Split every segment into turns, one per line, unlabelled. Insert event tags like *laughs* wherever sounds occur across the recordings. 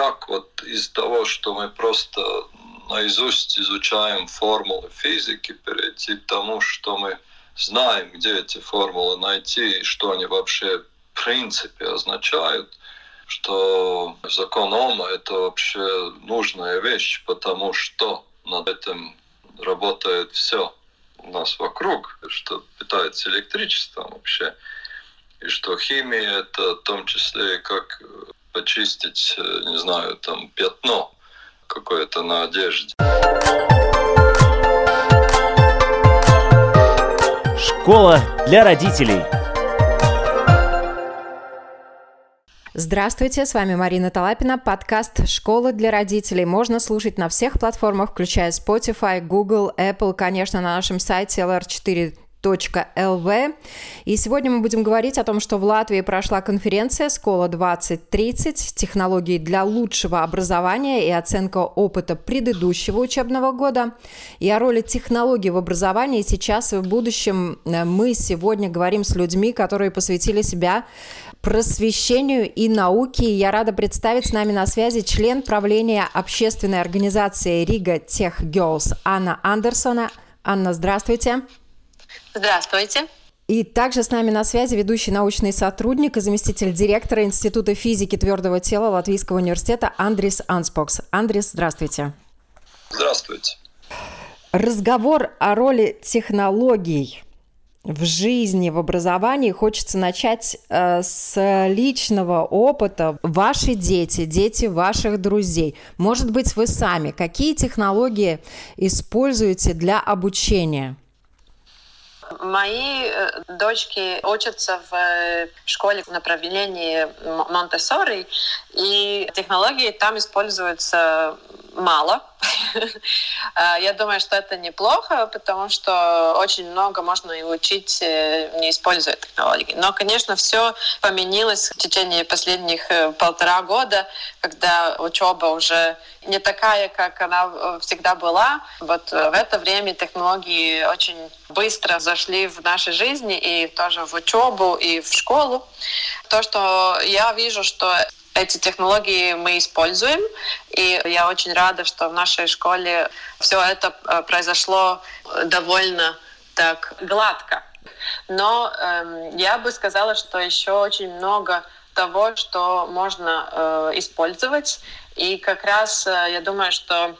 как вот из того, что мы просто наизусть изучаем формулы физики, перейти к тому, что мы знаем, где эти формулы найти и что они вообще в принципе означают, что закон Ома — это вообще нужная вещь, потому что над этим работает все у нас вокруг, что питается электричеством вообще, и что химия — это в том числе как почистить, не знаю, там пятно какое-то на одежде.
Школа для родителей.
Здравствуйте, с вами Марина Талапина, подкаст «Школа для родителей». Можно слушать на всех платформах, включая Spotify, Google, Apple, конечно, на нашем сайте lr4 lv. И сегодня мы будем говорить о том, что в Латвии прошла конференция «Скола 2030. Технологии для лучшего образования и оценка опыта предыдущего учебного года». И о роли технологий в образовании сейчас и в будущем э, мы сегодня говорим с людьми, которые посвятили себя просвещению и науке. И я рада представить с нами на связи член правления общественной организации Рига Тех Girls Анна Андерсона. Анна, здравствуйте.
Здравствуйте.
И также с нами на связи ведущий научный сотрудник и заместитель директора Института физики твердого тела Латвийского университета Андрис Анспокс. Андрис, здравствуйте.
Здравствуйте.
Разговор о роли технологий в жизни, в образовании хочется начать э, с личного опыта. Ваши дети, дети ваших друзей. Может быть, вы сами. Какие технологии используете для обучения?
Мои э, дочки учатся в э, школе в направлении Монтессори, и технологии там используются мало. *laughs* А, я думаю, что это неплохо, потому что очень много можно и учить, э, не используя технологии. Но, конечно, все поменялось в течение последних э, полтора года, когда учеба уже не такая, как она э, всегда была. Вот в это время технологии очень быстро зашли в нашей жизни и тоже в учебу, и в школу. То, что я вижу, что эти технологии мы используем, и я очень рада, что в нашей школе все это э, произошло довольно так гладко. Но э, я бы сказала, что еще очень много того, что можно э, использовать. И как раз э, я думаю, что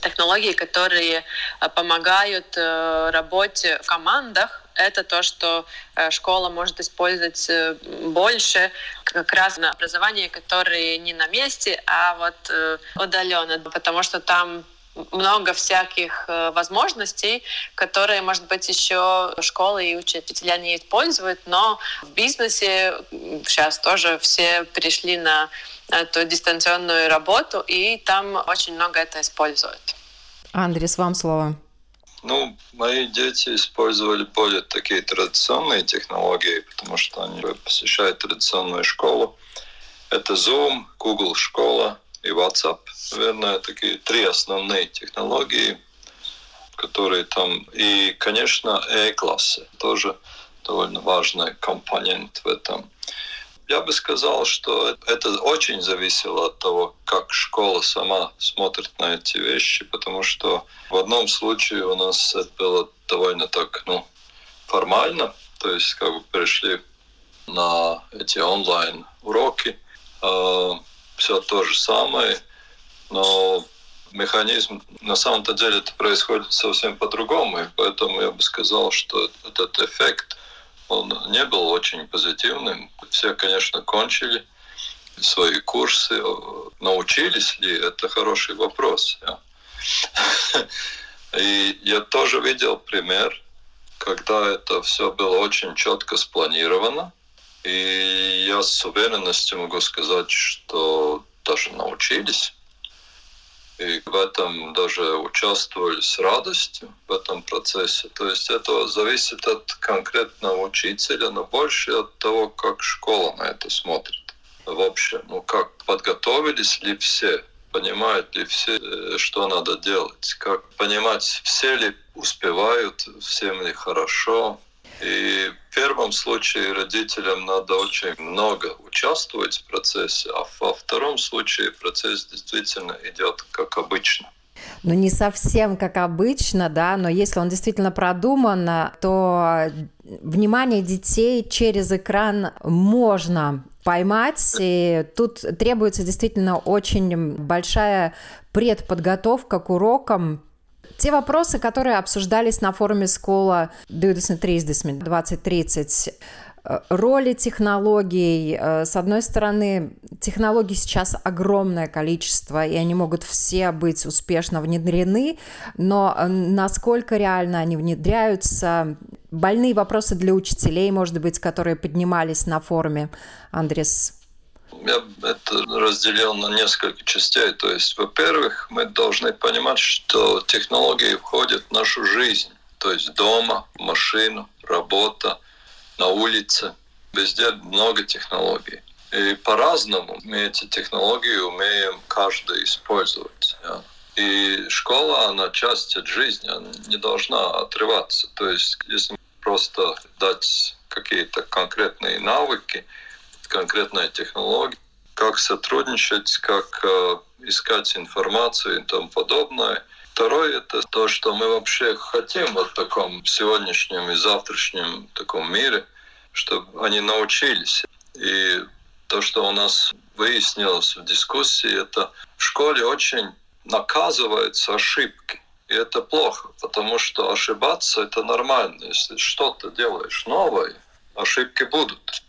технологии, которые э, помогают э, работе в командах, это то, что э, школа может использовать э, больше как раз на образование, которое не на месте, а вот э, удаленно, потому что там много всяких возможностей, которые, может быть, еще школы и учителя не используют, но в бизнесе сейчас тоже все перешли на эту дистанционную работу, и там очень много это используют.
Андрес, вам слово.
Ну, мои дети использовали более такие традиционные технологии, потому что они посещают традиционную школу. Это Zoom, Google школа и WhatsApp. Наверное, такие три основные технологии, которые там... И, конечно, E-классы тоже довольно важный компонент в этом. Я бы сказал, что это очень зависело от того, как школа сама смотрит на эти вещи, потому что в одном случае у нас это было довольно так, ну, формально, то есть как бы пришли на эти онлайн уроки, э, все то же самое, но механизм на самом-то деле это происходит совсем по-другому, и поэтому я бы сказал, что этот эффект он не был очень позитивным. Все, конечно, кончили свои курсы. Научились ли? Это хороший вопрос. И я тоже видел пример, когда это все было очень четко спланировано. И я с уверенностью могу сказать, что даже научились и в этом даже участвовали с радостью в этом процессе. То есть это зависит от конкретного учителя, но больше от того, как школа на это смотрит. В общем, ну как подготовились ли все, понимают ли все, э, что надо делать, как понимать, все ли успевают, всем ли хорошо, И в первом случае родителям надо очень много участвовать в процессе, а во втором случае процесс действительно идет как обычно.
Ну, не совсем как обычно, да, но если он действительно продуман, то внимание детей через экран можно поймать, и тут требуется действительно очень большая предподготовка к урокам, те вопросы, которые обсуждались на форуме Скола 2030, Э, роли технологий. Э, с одной стороны, технологий сейчас огромное количество, и они могут все быть успешно внедрены, но э, насколько реально они внедряются, больные вопросы для учителей, может быть, которые поднимались на форуме. Андрес,
я это разделил на несколько частей. То есть, во-первых, мы должны понимать, что технологии входят в нашу жизнь. То есть дома, машину, работа – на улице. Везде много технологий. И по-разному мы эти технологии умеем каждый использовать. И школа, она часть от жизни, она не должна отрываться. То есть, если просто дать какие-то конкретные навыки, конкретные технологии, как сотрудничать, как э, искать информацию и тому подобное. Второе – это то, что мы вообще хотим в таком сегодняшнем и завтрашнем таком мире, чтобы они научились. И то, что у нас выяснилось в дискуссии, это в школе очень наказываются ошибки. И это плохо, потому что ошибаться это нормально. Если что-то делаешь новое, ошибки будут.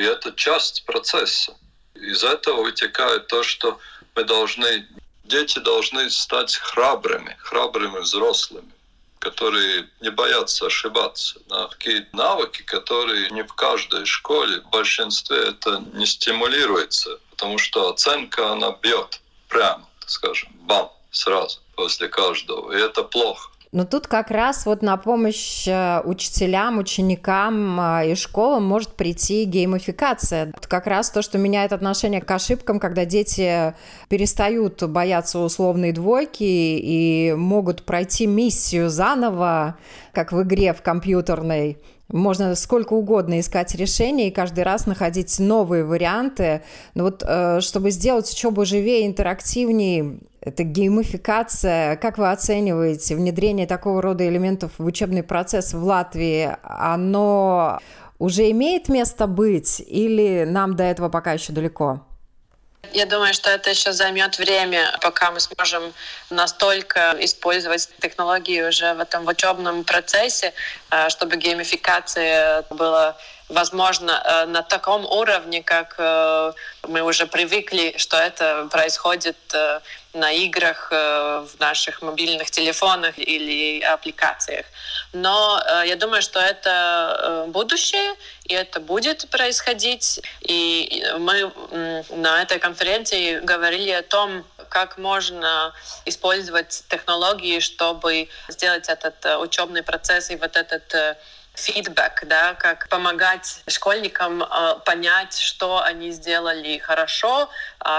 И это часть процесса. Из этого вытекает то, что мы должны, дети должны стать храбрыми, храбрыми взрослыми которые не боятся ошибаться. Да. Такие навыки, которые не в каждой школе, в большинстве это не стимулируется, потому что оценка, она бьет прямо, скажем, бам, сразу после каждого. И это плохо.
Но тут как раз вот на помощь э, учителям, ученикам э, и школам может прийти геймификация. Это как раз то, что меняет отношение к ошибкам, когда дети перестают бояться условной двойки и могут пройти миссию заново, как в игре в компьютерной, можно сколько угодно искать решения и каждый раз находить новые варианты. Но вот э, чтобы сделать учебу живее, интерактивнее, это геймификация. Как вы оцениваете внедрение такого рода элементов в учебный процесс в Латвии? Оно уже имеет место быть или нам до этого пока еще далеко?
Я думаю, что это еще займет время, пока мы сможем настолько использовать технологии уже в этом учебном процессе, э, чтобы геймификация была возможно, э, на таком уровне, как э, мы уже привыкли, что это происходит на играх в наших мобильных телефонах или аппликациях. Но я думаю, что это будущее, и это будет происходить. И мы на этой конференции говорили о том, как можно использовать технологии, чтобы сделать этот э, учебный процесс и вот этот э, фидбэк, да, как помогать школьникам э, понять, что они сделали хорошо,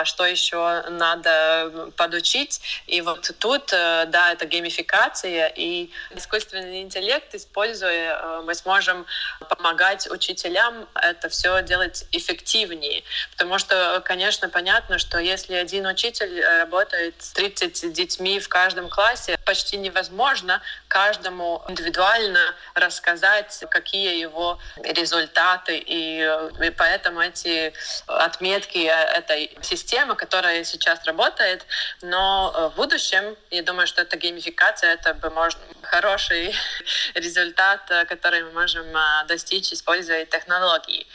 что еще надо подучить. И вот тут, э, да, это геймификация и искусственный интеллект, используя, э, мы сможем помогать учителям это все делать эффективнее. Потому что, конечно, понятно, что если один учитель работает с 30 детьми в каждом классе, почти невозможно каждому индивидуально рассказать, какие его результаты. И, и поэтому эти отметки этой системы, которая сейчас работает, но в будущем, я думаю, что эта геймификация, это бы можно хороший *laughs* результат, который мы можем а, достичь, используя технологии.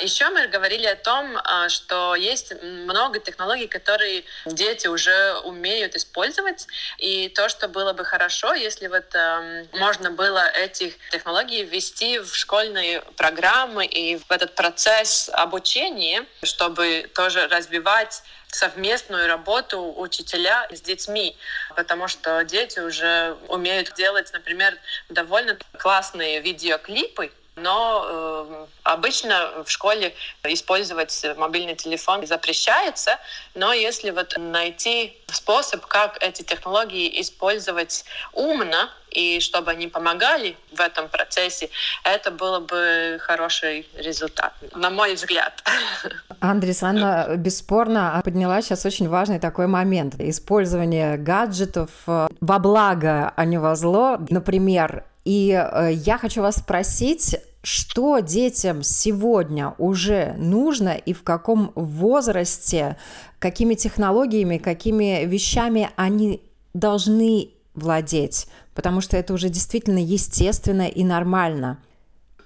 Еще мы говорили о том, а, что есть много технологий, которые дети уже умеют использовать, и то, что было бы хорошо, если вот эм, можно было этих технологий ввести в школьные программы и в этот процесс обучения, чтобы тоже развивать совместную работу учителя с детьми, потому что дети уже умеют делать, например, довольно классные видеоклипы, но э, обычно в школе использовать мобильный телефон запрещается, но если вот найти способ, как эти технологии использовать умно, и чтобы они помогали в этом процессе, это было бы хороший результат, на мой взгляд. *laughs*
Андрей Анна бесспорно подняла сейчас очень важный такой момент. Использование гаджетов э, во благо, а не во зло. Например, и э, я хочу вас спросить, что детям сегодня уже нужно и в каком возрасте, какими технологиями, какими вещами они должны владеть, потому что это уже действительно естественно и нормально.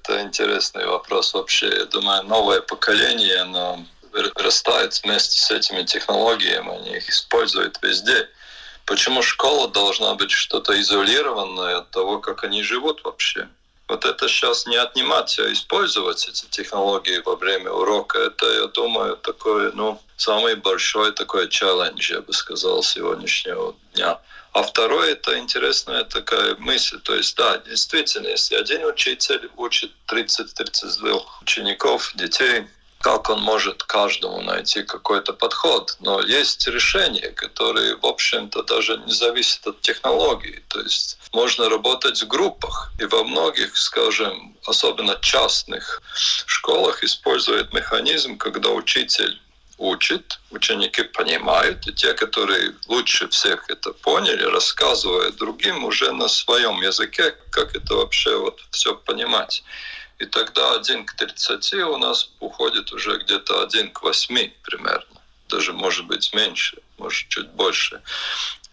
Это интересный вопрос вообще. Я думаю, новое поколение, оно растает вместе с этими технологиями, они их используют везде. Почему школа должна быть что-то изолированное от того, как они живут вообще? Вот это сейчас не отнимать, а использовать эти технологии во время урока, это, я думаю, такой, ну, самый большой такой челлендж, я бы сказал, сегодняшнего дня. А второе, это интересная такая мысль. То есть, да, действительно, если один учитель учит 30-32 учеников, детей, как он может каждому найти какой-то подход. Но есть решения, которые, в общем-то, даже не зависят от технологии. То есть можно работать в группах. И во многих, скажем, особенно частных школах используют механизм, когда учитель учит, ученики понимают, и те, которые лучше всех это поняли, рассказывают другим уже на своем языке, как это вообще вот все понимать. И тогда один к 30 у нас уходит уже где-то один к 8 примерно. Даже может быть меньше, может чуть больше.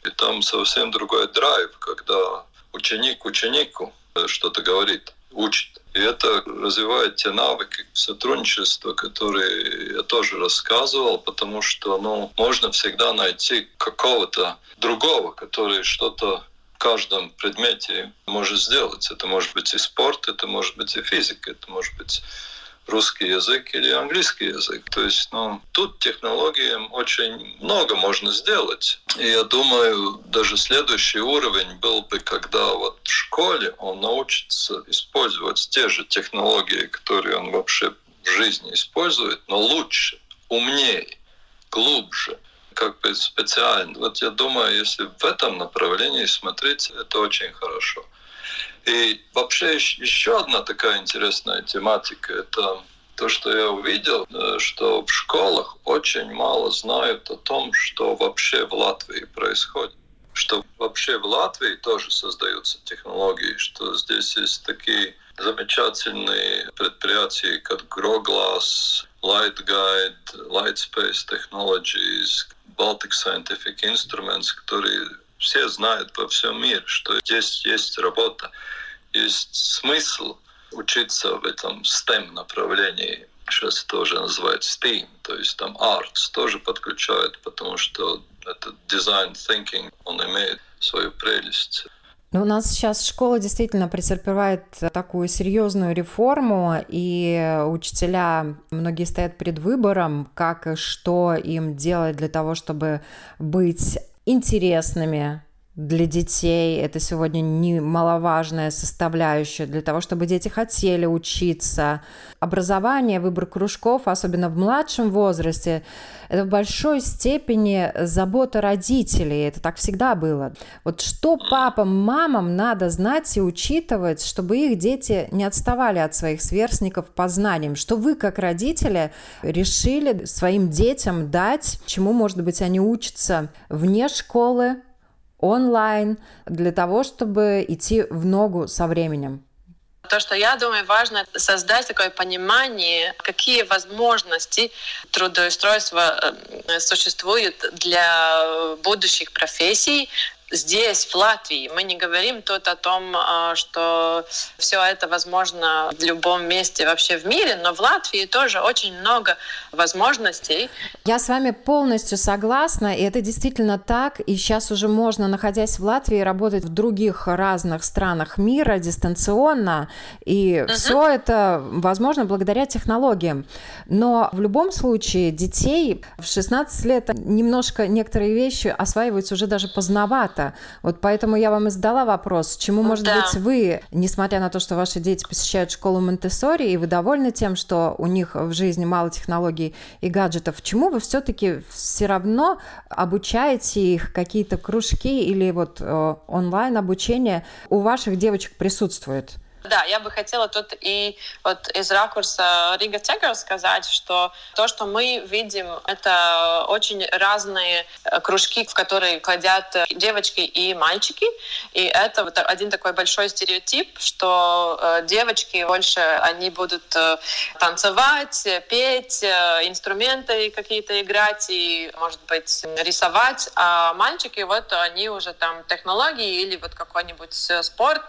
И там совсем другой драйв, когда ученик ученику что-то говорит, учит. И это развивает те навыки сотрудничества, которые я тоже рассказывал, потому что ну, можно всегда найти какого-то другого, который что-то в каждом предмете может сделать. Это может быть и спорт, это может быть и физика, это может быть русский язык или английский язык. То есть ну, тут технологиям очень много можно сделать. И я думаю, даже следующий уровень был бы, когда вот в школе он научится использовать те же технологии, которые он вообще в жизни использует, но лучше, умнее, глубже как бы специально. Вот я думаю, если в этом направлении смотреть, это очень хорошо. И вообще еще одна такая интересная тематика – это то, что я увидел, э, что в школах очень мало знают о том, что вообще в Латвии происходит. Что вообще в Латвии тоже создаются технологии, что здесь есть такие замечательные предприятия, как Groglass, Lightguide, Lightspace Technologies, Baltic Scientific Instruments, которые все знают во всем мире, что здесь есть работа, есть смысл учиться в этом STEM направлении. Сейчас это уже называется STEAM, то есть там arts тоже подключают, потому что этот design thinking, он имеет свою прелесть.
Ну, у нас сейчас школа действительно претерпевает такую серьезную реформу, и учителя, многие стоят перед выбором, как и что им делать для того, чтобы быть интересными для детей. Это сегодня немаловажная составляющая для того, чтобы дети хотели учиться. Образование, выбор кружков, особенно в младшем возрасте, это в большой степени забота родителей. Это так всегда было. Вот что папам, мамам надо знать и учитывать, чтобы их дети не отставали от своих сверстников по знаниям. Что вы, как родители, решили своим детям дать, чему, может быть, они учатся вне школы, онлайн для того, чтобы идти в ногу со временем?
То, что я думаю, важно создать такое понимание, какие возможности трудоустройства э, существуют для будущих профессий, здесь, в Латвии, мы не говорим тут о том, а, что все это возможно в любом месте вообще в мире, но в Латвии тоже очень много возможностей.
Я с вами полностью согласна, и это действительно так. И сейчас уже можно, находясь в Латвии, работать в других разных странах мира дистанционно. И угу. все это возможно благодаря технологиям. Но в любом случае детей в 16 лет немножко некоторые вещи осваиваются уже даже поздновато формата. Вот поэтому я вам и задала вопрос, чему, может да. быть, вы, несмотря на то, что ваши дети посещают школу Монтессори, и вы довольны тем, что у них в жизни мало технологий и гаджетов, чему вы все-таки все равно обучаете их, какие-то кружки или вот э, онлайн обучение у ваших девочек присутствует?
Да, я бы хотела тут и вот из ракурса Рига Тегер сказать, что то, что мы видим, это очень разные э, кружки, в которые кладят девочки и мальчики. И это один такой большой стереотип, что э, девочки больше, они будут э, танцевать, петь, инструменты какие-то играть и, может быть, рисовать, а мальчики, вот они уже там технологии или вот какой-нибудь спорт,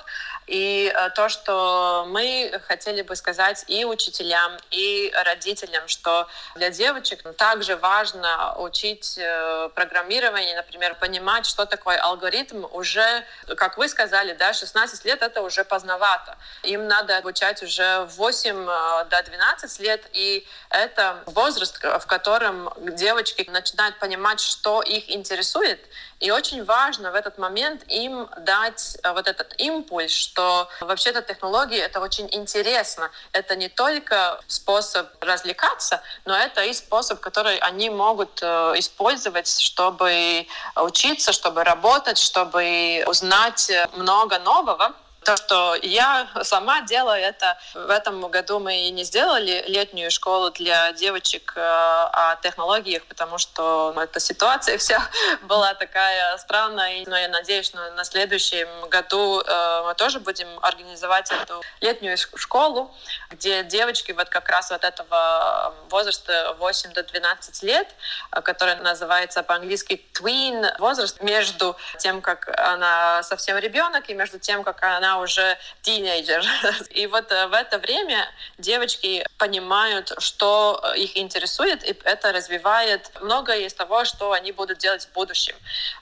и э, то, что мы хотели бы сказать и учителям, и родителям, что для девочек также важно учить э, программирование, например, понимать, что такое алгоритм уже, как вы сказали, да, 16 лет это уже поздновато. Им надо обучать уже в 8 э, до 12 лет, и это возраст, в котором девочки начинают понимать, что их интересует, и очень важно в этот момент им дать э, вот этот импульс, что вообще-то технологии — это очень интересно. Это не только способ развлекаться, но это и способ, который они могут э, использовать, чтобы учиться, чтобы работать, чтобы узнать много нового. То, что я сама делаю это, в этом году мы и не сделали летнюю школу для девочек э, о технологиях, потому что ну, эта ситуация *laughs* вся была такая странная. Но я надеюсь, что на следующем году э, мы тоже будем организовать эту летнюю школу, где девочки вот как раз вот этого возраста 8 до 12 лет, э, которая называется по-английски tween, возраст между тем, как она совсем ребенок, и между тем, как она уже тинейджер. *laughs* И вот э, в это время девочки понимают, что э, их интересует, и это развивает многое из того, что они будут делать в будущем.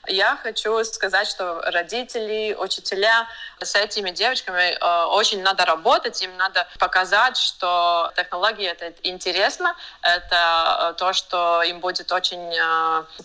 Я хочу сказать, что родители, учителя с этими девочками э, очень надо работать, им надо показать, что технологии это интересно, это то, что им будет очень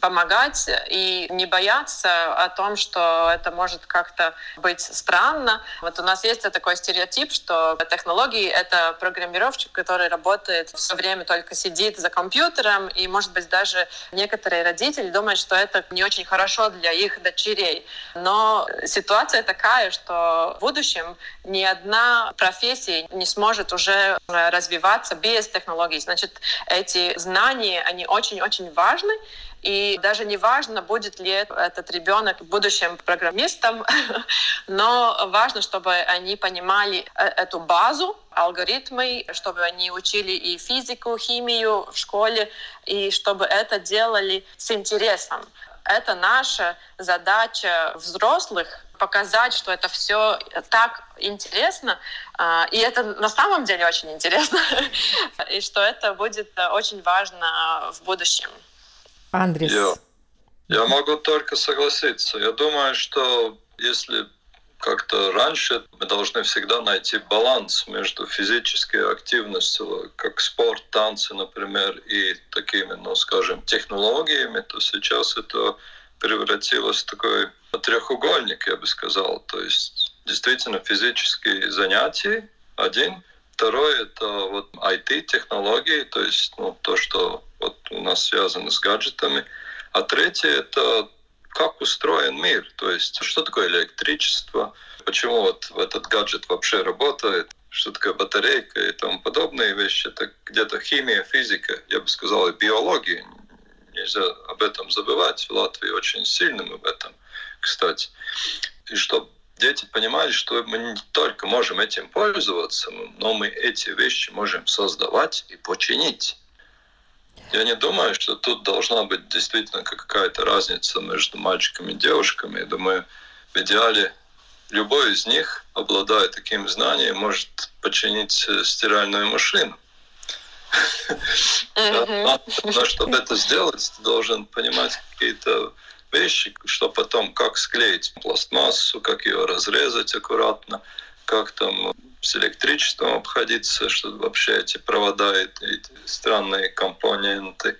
помогать, и не бояться о том, что это может как-то быть странно. Вот у нас есть такой стереотип, что технологии — это программировщик, который работает все время только сидит за компьютером, и, может быть, даже некоторые родители думают, что это не очень хорошо для их дочерей. Но ситуация такая, что в будущем ни одна профессия не сможет уже развиваться без технологий. Значит, эти знания, они очень-очень важны, и даже не важно, будет ли этот ребенок будущим программистом, *laughs* но важно, чтобы они понимали э, эту базу, алгоритмы, чтобы они учили и физику, химию в школе, и чтобы это делали с интересом. Это наша задача взрослых показать, что это все так интересно, а, и это на самом деле очень интересно, *laughs* и что это будет очень важно в будущем.
Андрес.
Я, я могу только согласиться. Я думаю, что если как-то раньше мы должны всегда найти баланс между физической активностью, как спорт, танцы, например, и такими, ну, скажем, технологиями, то сейчас это превратилось в такой треугольник, я бы сказал. То есть действительно физические занятия один, второе это вот IT-технологии, то есть ну, то, что у нас связано с гаджетами. А третье — это как устроен мир, то есть что такое электричество, почему вот этот гаджет вообще работает, что такое батарейка и тому подобные вещи. Это где-то химия, физика, я бы сказал, и биология. Нельзя об этом забывать. В Латвии очень сильно мы в этом, кстати. И чтобы дети понимали, что мы не только можем этим пользоваться, но мы эти вещи можем создавать и починить. Я не думаю, что тут должна быть действительно какая-то разница между мальчиками и девушками. Я думаю, в идеале любой из них, обладая таким знанием, может починить э, стиральную машину. Но чтобы это сделать, ты должен понимать какие-то вещи, что потом, как склеить пластмассу, как ее разрезать аккуратно, как там с электричеством обходиться, что вообще эти провода, эти странные компоненты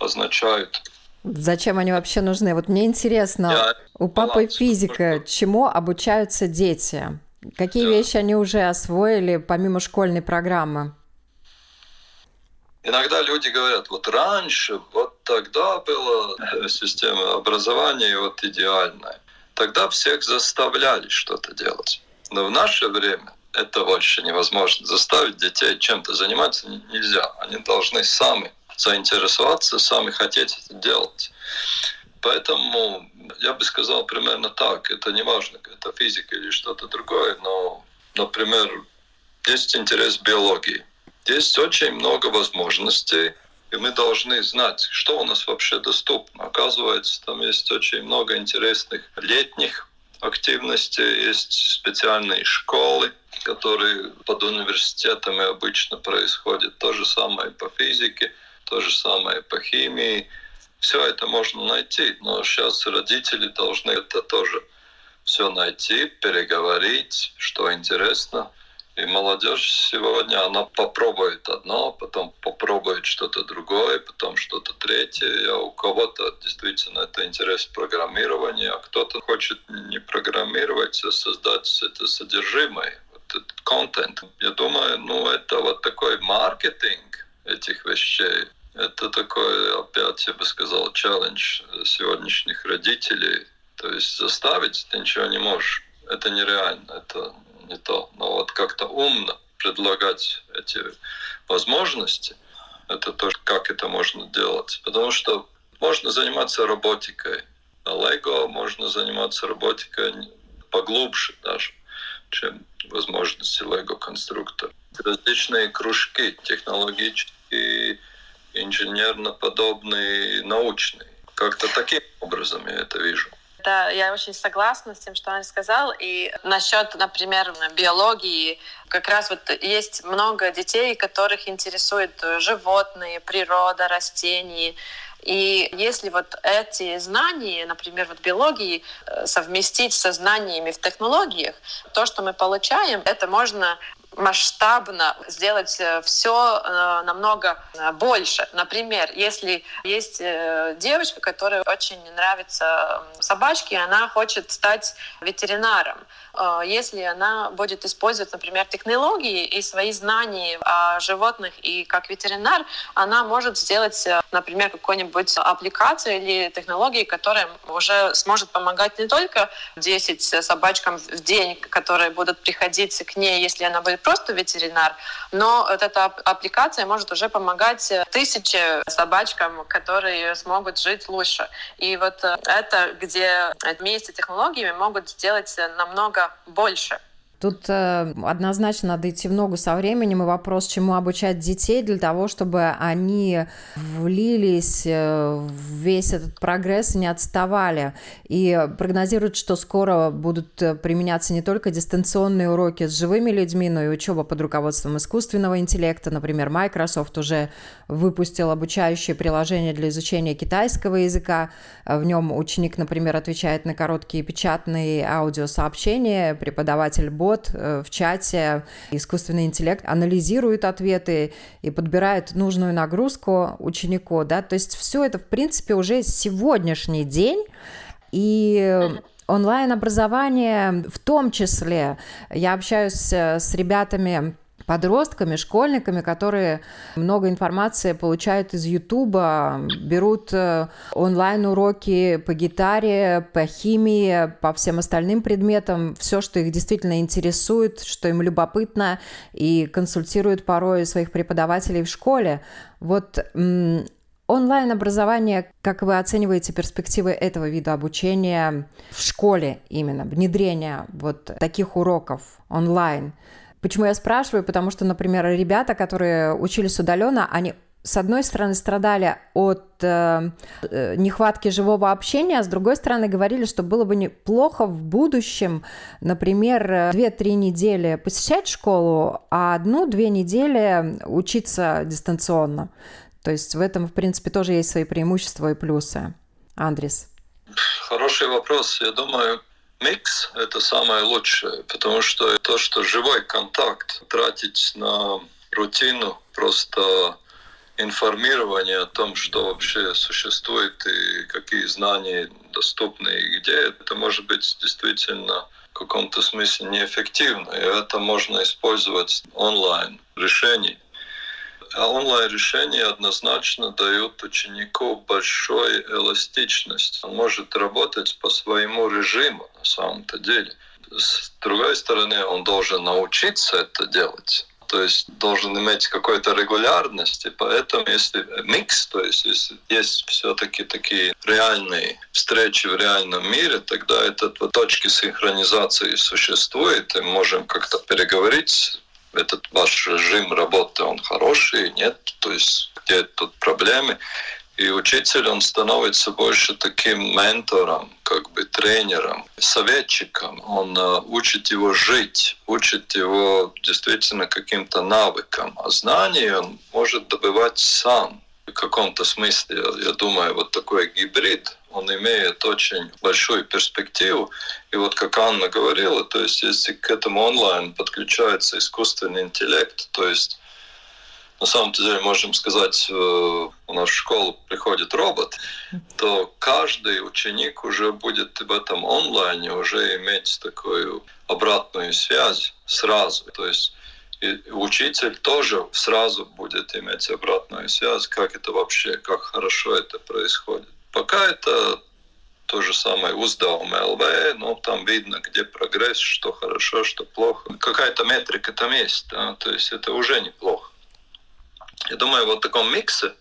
означают.
Зачем они вообще нужны? Вот мне интересно, Я у папы физика, чему обучаются дети? Какие да. вещи они уже освоили помимо школьной программы?
Иногда люди говорят, вот раньше, вот тогда была система образования вот идеальная. Тогда всех заставляли что-то делать. Но в наше время это больше невозможно. Заставить детей чем-то заниматься нельзя. Они должны сами заинтересоваться, сами хотеть это делать. Поэтому я бы сказал примерно так. Это не важно, это физика или что-то другое, но, например, есть интерес биологии. Есть очень много возможностей, и мы должны знать, что у нас вообще доступно. Оказывается, там есть очень много интересных летних активностей, есть специальные школы, которые под университетами обычно происходят. То же самое по физике, то же самое по химии. Все это можно найти, но сейчас родители должны это тоже все найти, переговорить, что интересно. И молодежь сегодня, она попробует одно, потом попробует что-то другое, потом что-то третье. А у кого-то действительно это интерес программирования, а кто-то хочет не программировать, а создать это содержимое, вот этот контент. Я думаю, ну это вот такой маркетинг этих вещей. Это такой, опять я бы сказал, челлендж сегодняшних родителей. То есть заставить ты ничего не можешь. Это нереально. Это не то. Но вот как-то умно предлагать эти возможности, это то, как это можно делать. Потому что можно заниматься роботикой. На Lego можно заниматься роботикой поглубже даже, чем возможности Lego-конструктора. Различные кружки технологические, инженерно-подобные, научные. Как-то таким образом я это вижу.
Да, я очень согласна с тем, что он сказал. И насчет, например, биологии, как раз вот есть много детей, которых интересуют животные, природа, растения. И если вот эти знания, например, вот биологии, э, совместить со знаниями в технологиях, то, что мы получаем, это можно масштабно сделать э, все э, намного э, больше. Например, если есть девочка, которая очень нравится собачки, она хочет стать ветеринаром. Если она будет использовать, например, технологии и свои знания о животных и как ветеринар, она может сделать, например, какую-нибудь аппликацию или технологии, которая уже сможет помогать не только 10 собачкам в день, которые будут приходить к ней, если она будет просто ветеринар, но вот эта аппликация может уже помогать тысяче собачкам, которые смогут жить лучше. И вот это, где вместе с технологиями могут сделать намного больше.
Тут э, однозначно надо идти в ногу со временем, и вопрос, чему обучать детей для того, чтобы они влились э, в весь этот прогресс и не отставали. И прогнозируют, что скоро будут э, применяться не только дистанционные уроки с живыми людьми, но и учеба под руководством искусственного интеллекта. Например, Microsoft уже выпустил обучающее приложение для изучения китайского языка. В нем ученик, например, отвечает на короткие печатные аудиосообщения, преподаватель бот бот э, в чате, искусственный интеллект анализирует ответы и подбирает нужную нагрузку ученику, да, то есть все это, в принципе, уже сегодняшний день, и онлайн-образование в том числе. Я общаюсь с ребятами подростками, школьниками, которые много информации получают из Ютуба, берут э, онлайн-уроки по гитаре, по химии, по всем остальным предметам, все, что их действительно интересует, что им любопытно, и консультируют порой своих преподавателей в школе. Вот Онлайн-образование, как вы оцениваете перспективы этого вида обучения в школе именно, внедрение вот таких уроков онлайн? Почему я спрашиваю? Потому что, например, ребята, которые учились удаленно, они с одной стороны, страдали от э, э нехватки живого общения, а с другой стороны, говорили, что было бы неплохо в будущем, например, 2-3 недели посещать школу, а одну-две недели учиться дистанционно. То есть в этом, в принципе, тоже есть свои преимущества и плюсы. Андрес.
Хороший вопрос. Я думаю, Микс – это самое лучшее, потому что то, что живой контакт тратить на рутину, просто информирование о том, что вообще существует и какие знания доступны и где, это может быть действительно в каком-то смысле неэффективно. И это можно использовать онлайн решений. А онлайн-решения однозначно дают ученику большой эластичность. Он может работать по своему режиму на самом-то деле. С другой стороны, он должен научиться это делать то есть должен иметь какую-то регулярность, и поэтому если микс, то есть если есть все-таки такие реальные встречи в реальном мире, тогда этот вот точки синхронизации существует, и можем как-то переговорить этот ваш режим работы, он хороший, нет, то есть где тут проблемы. И учитель, он становится больше таким ментором, как бы тренером, советчиком. Он э, учит его жить, учит его действительно каким-то навыкам. А знания он может добывать сам. В каком-то смысле, я думаю, вот такой гибрид, он имеет очень большую перспективу. И вот как Анна говорила, то есть если к этому онлайн подключается искусственный интеллект, то есть на самом деле можем сказать, э, в школу приходит робот, то каждый ученик уже будет в этом онлайне уже иметь такую обратную связь сразу. То есть и учитель тоже сразу будет иметь обратную связь, как это вообще, как хорошо это происходит. Пока это то же самое УЗДАУМ ЛВ, но там видно, где прогресс, что хорошо, что плохо. Какая-то метрика там есть, да? то есть это уже неплохо. Я думаю, вот в таком миксе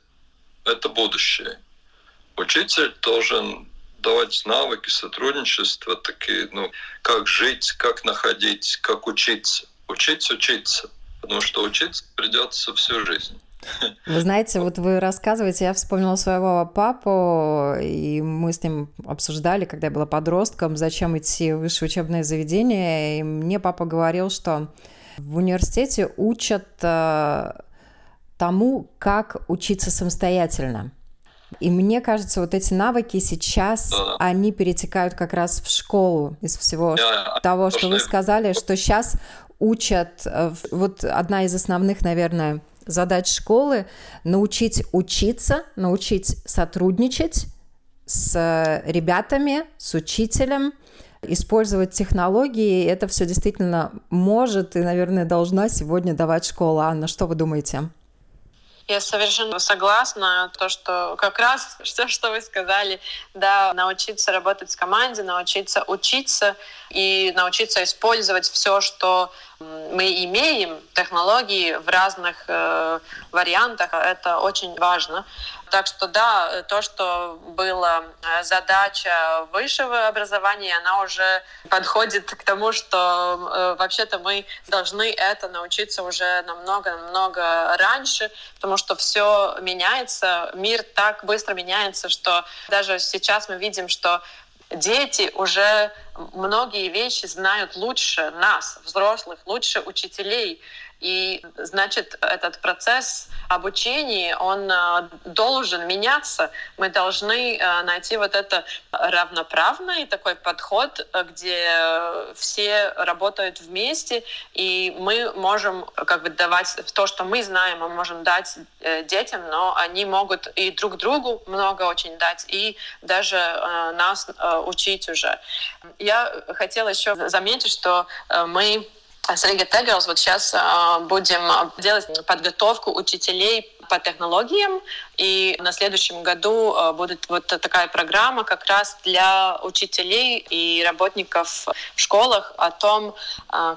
это будущее. Учитель должен давать навыки сотрудничества, такие, ну, как жить, как находить, как учиться. Учиться, учиться. Потому что учиться придется всю жизнь.
Вы знаете, вот вы рассказываете, я вспомнила своего папу, и мы с ним обсуждали, когда я была подростком, зачем идти в высшее учебное заведение, и мне папа говорил, что в университете учат э, тому, как учиться самостоятельно. И мне кажется, вот эти навыки сейчас, да. они перетекают как раз в школу из всего да, того, что вы сказали, что сейчас учат, э, вот одна из основных, наверное, задач школы – научить учиться, научить сотрудничать с ребятами, с учителем, использовать технологии. Это все действительно может и, наверное, должна сегодня давать школа. Анна, что вы думаете?
Я совершенно согласна. То, что как раз *laughs* все, что вы сказали, да, научиться работать в команде, научиться учиться и научиться использовать все, что мы имеем, технологии в разных э, вариантах, это очень важно. Так что да, то, что была э, задача высшего образования, она уже подходит к тому, что э, вообще-то мы должны это научиться уже намного-намного раньше, потому что все меняется, мир так быстро меняется, что даже сейчас мы видим, что дети уже многие вещи знают лучше нас, взрослых, лучше учителей. И значит, этот процесс обучения, он э, должен меняться. Мы должны э, найти вот это равноправный такой подход, где все работают вместе, и мы можем как бы давать то, что мы знаем, мы можем дать э, детям, но они могут и друг другу много очень дать, и даже нас учить уже. Я хотела еще заметить, что мы с Рига Тегерлс вот сейчас а, будем делать подготовку учителей по технологиям. И на следующем году э, будет вот такая программа как раз для учителей и работников в школах о том,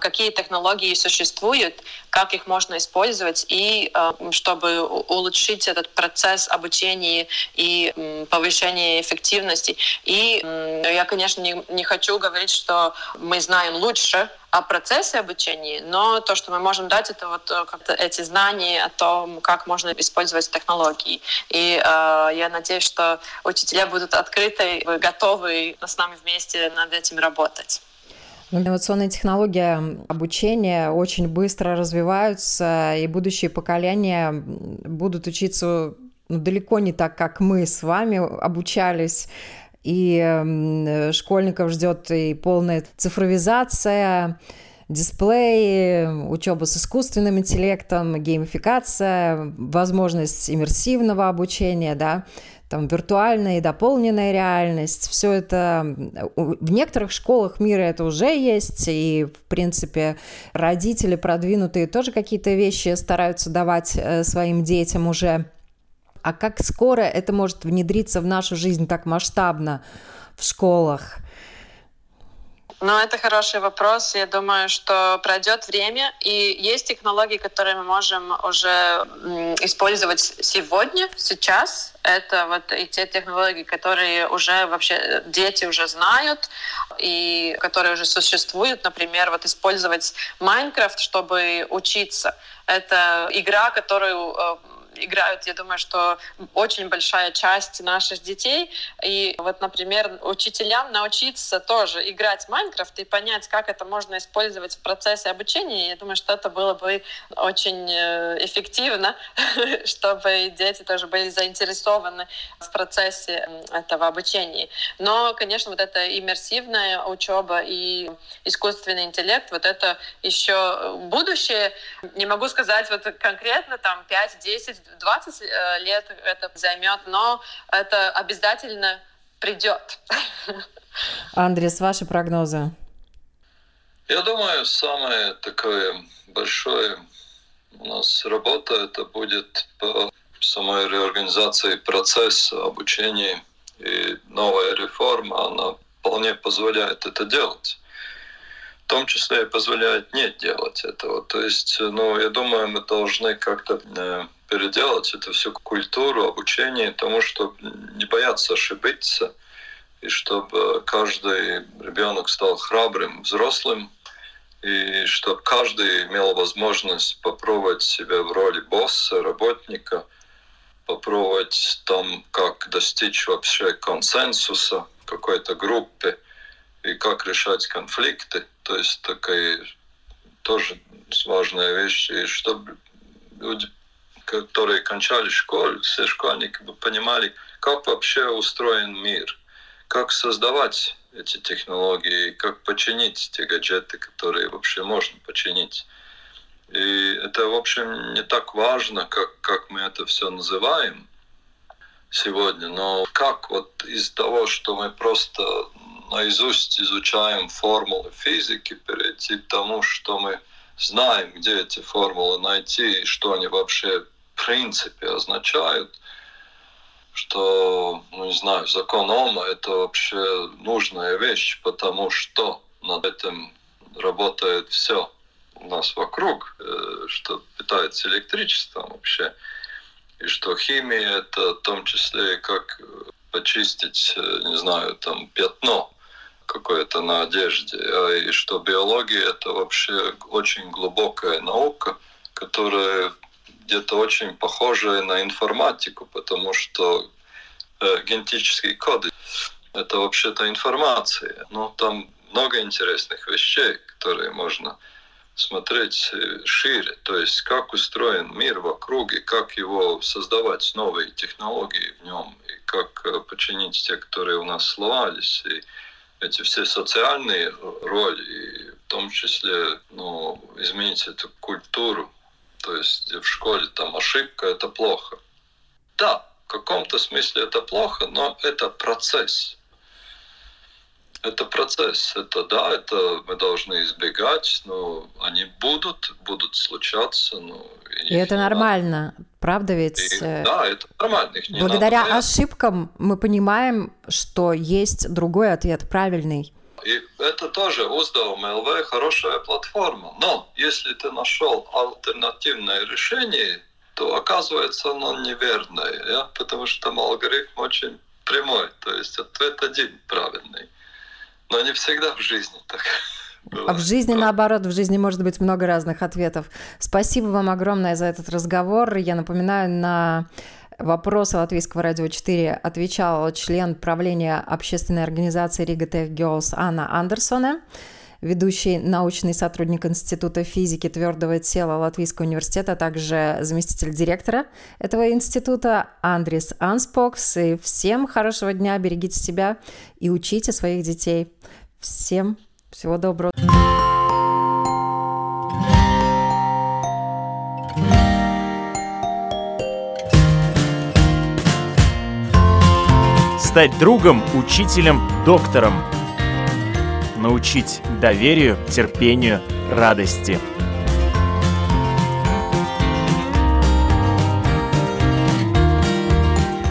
какие технологии существуют, как их можно использовать, и чтобы улучшить этот процесс обучения и повышения эффективности. И я, конечно, не, не хочу говорить, что мы знаем лучше о процессе обучения, но то, что мы можем дать, это вот как-то эти знания о том, как можно использовать технологии. И э, я надеюсь, что учителя будут открыты, готовы с нами вместе над этим работать.
Инновационные технологии обучения очень быстро развиваются, и будущие поколения будут учиться ну, далеко не так, как мы с вами обучались. И школьников ждет и полная цифровизация, дисплеи, учеба с искусственным интеллектом, геймификация, возможность иммерсивного обучения, да, там виртуальная и дополненная реальность, все это в некоторых школах мира это уже есть, и, в принципе, родители продвинутые тоже какие-то вещи стараются давать э, своим детям уже. А как скоро это может внедриться в нашу жизнь так масштабно в школах?
Ну, это хороший вопрос. Я думаю, что пройдет время, и есть технологии, которые мы можем уже использовать сегодня, сейчас. Это вот и те технологии, которые уже вообще дети уже знают и которые уже существуют. Например, вот использовать Майнкрафт, чтобы учиться. Это игра, которую э, играют, я думаю, что очень большая часть наших детей. И вот, например, учителям научиться тоже играть в Майнкрафт и понять, как это можно использовать в процессе обучения, я думаю, что это было бы очень э, эффективно, *laughs* чтобы дети тоже были заинтересованы в процессе этого обучения. Но, конечно, вот эта иммерсивная учеба и искусственный интеллект, вот это еще будущее. Не могу сказать вот конкретно там 5, 10, 20 э, лет это займет, но это обязательно придет.
Андрес, ваши прогнозы?
Я думаю, самое такое большое у нас работа это будет по самой реорганизации процесса обучения. И новая реформа, она вполне позволяет это делать. В том числе и позволяет не делать этого. То есть, ну, я думаю, мы должны как-то э, переделать эту всю культуру обучения тому, чтобы не бояться ошибиться, и чтобы каждый ребенок стал храбрым, взрослым, и чтобы каждый имел возможность попробовать себя в роли босса, работника, попробовать там, как достичь вообще консенсуса какой-то группе и как решать конфликты. То есть такая тоже важная вещь, и чтобы люди которые кончали школу, все школьники понимали, как вообще устроен мир, как создавать эти технологии, как починить те гаджеты, которые вообще можно починить. И это, в общем, не так важно, как, как мы это все называем сегодня, но как вот из того, что мы просто наизусть изучаем формулы физики, перейти к тому, что мы знаем, где эти формулы найти и что они вообще принципе означают, что, ну не знаю, закон Ома — это вообще нужная вещь, потому что над этим работает все у нас вокруг, э, что питается электричеством вообще, и что химия — это в том числе как почистить, э, не знаю, там пятно какое-то на одежде, а и что биология — это вообще очень глубокая наука, которая где-то очень похожее на информатику, потому что э, генетические коды — это вообще-то информация. Но там много интересных вещей, которые можно смотреть э, шире, то есть как устроен мир вокруг, и как его создавать, новые технологии в нем, и как э, починить те, которые у нас сломались, и эти все социальные роли, и в том числе ну, изменить эту культуру то есть в школе там ошибка – это плохо. Да, в каком-то смысле это плохо, но это процесс. Это процесс. Это да, это мы должны избегать, но они будут, будут случаться. Ну,
и это нормально, надо. правда ведь? И,
э, да, это нормально. Их
не Благодаря надо ошибкам мы понимаем, что есть другой ответ, правильный.
И это тоже Уздом ЛВ хорошая платформа. Но если ты нашел альтернативное решение, то оказывается оно неверное, потому что там алгоритм очень прямой, то есть ответ один правильный. Но не всегда в жизни так. *laughs*
А в жизни наоборот, в жизни может быть много разных ответов. Спасибо вам огромное за этот разговор. Я напоминаю, на Вопросы Латвийского радио 4 отвечал член правления общественной организации Рига Tech Girls Анна Андерсона, ведущий научный сотрудник Института физики твердого тела Латвийского университета, а также заместитель директора этого института Андрис Анспокс. И всем хорошего дня, берегите себя и учите своих детей. Всем всего доброго.
Стать другом, учителем, доктором – Научить доверию, терпению, радости.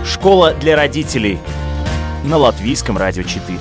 Школа для родителей на Латвийском радио 4.